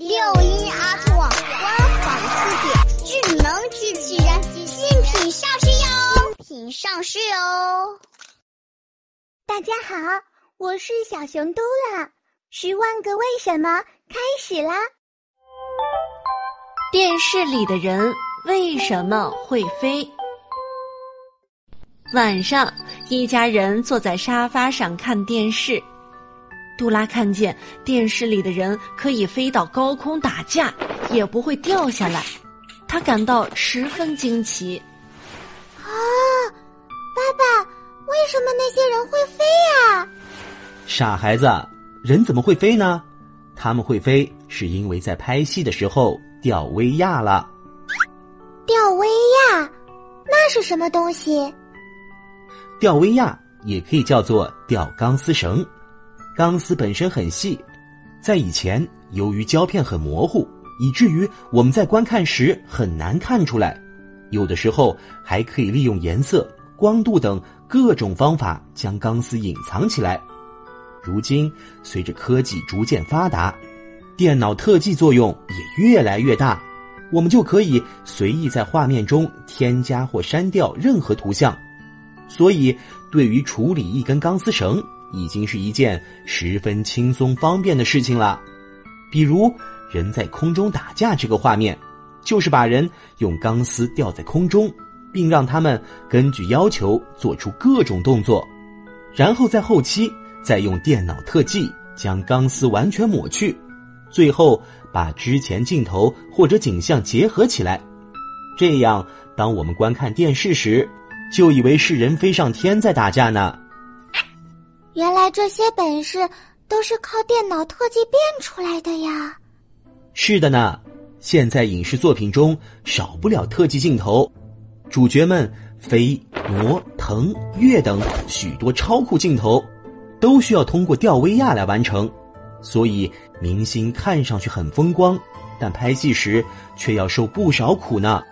六一儿童网官方词典，智能机器人新品上市哟！品上市哦！大家好，我是小熊嘟啦，十万个为什么开始啦！电视里的人为什么会飞？晚上，一家人坐在沙发上看电视。杜拉看见电视里的人可以飞到高空打架，也不会掉下来，他感到十分惊奇。啊，爸爸，为什么那些人会飞呀？傻孩子，人怎么会飞呢？他们会飞是因为在拍戏的时候吊威亚了。吊威亚，那是什么东西？吊威亚也可以叫做吊钢丝绳，钢丝本身很细，在以前由于胶片很模糊，以至于我们在观看时很难看出来。有的时候还可以利用颜色、光度等各种方法将钢丝隐藏起来。如今随着科技逐渐发达，电脑特技作用也越来越大，我们就可以随意在画面中添加或删掉任何图像。所以，对于处理一根钢丝绳，已经是一件十分轻松方便的事情了。比如，人在空中打架这个画面，就是把人用钢丝吊在空中，并让他们根据要求做出各种动作，然后在后期再用电脑特技将钢丝完全抹去，最后把之前镜头或者景象结合起来。这样，当我们观看电视时，就以为是人飞上天在打架呢。原来这些本事都是靠电脑特技变出来的呀！是的呢，现在影视作品中少不了特技镜头，主角们飞、挪、腾、跃等许多超酷镜头，都需要通过吊威亚来完成。所以明星看上去很风光，但拍戏时却要受不少苦呢。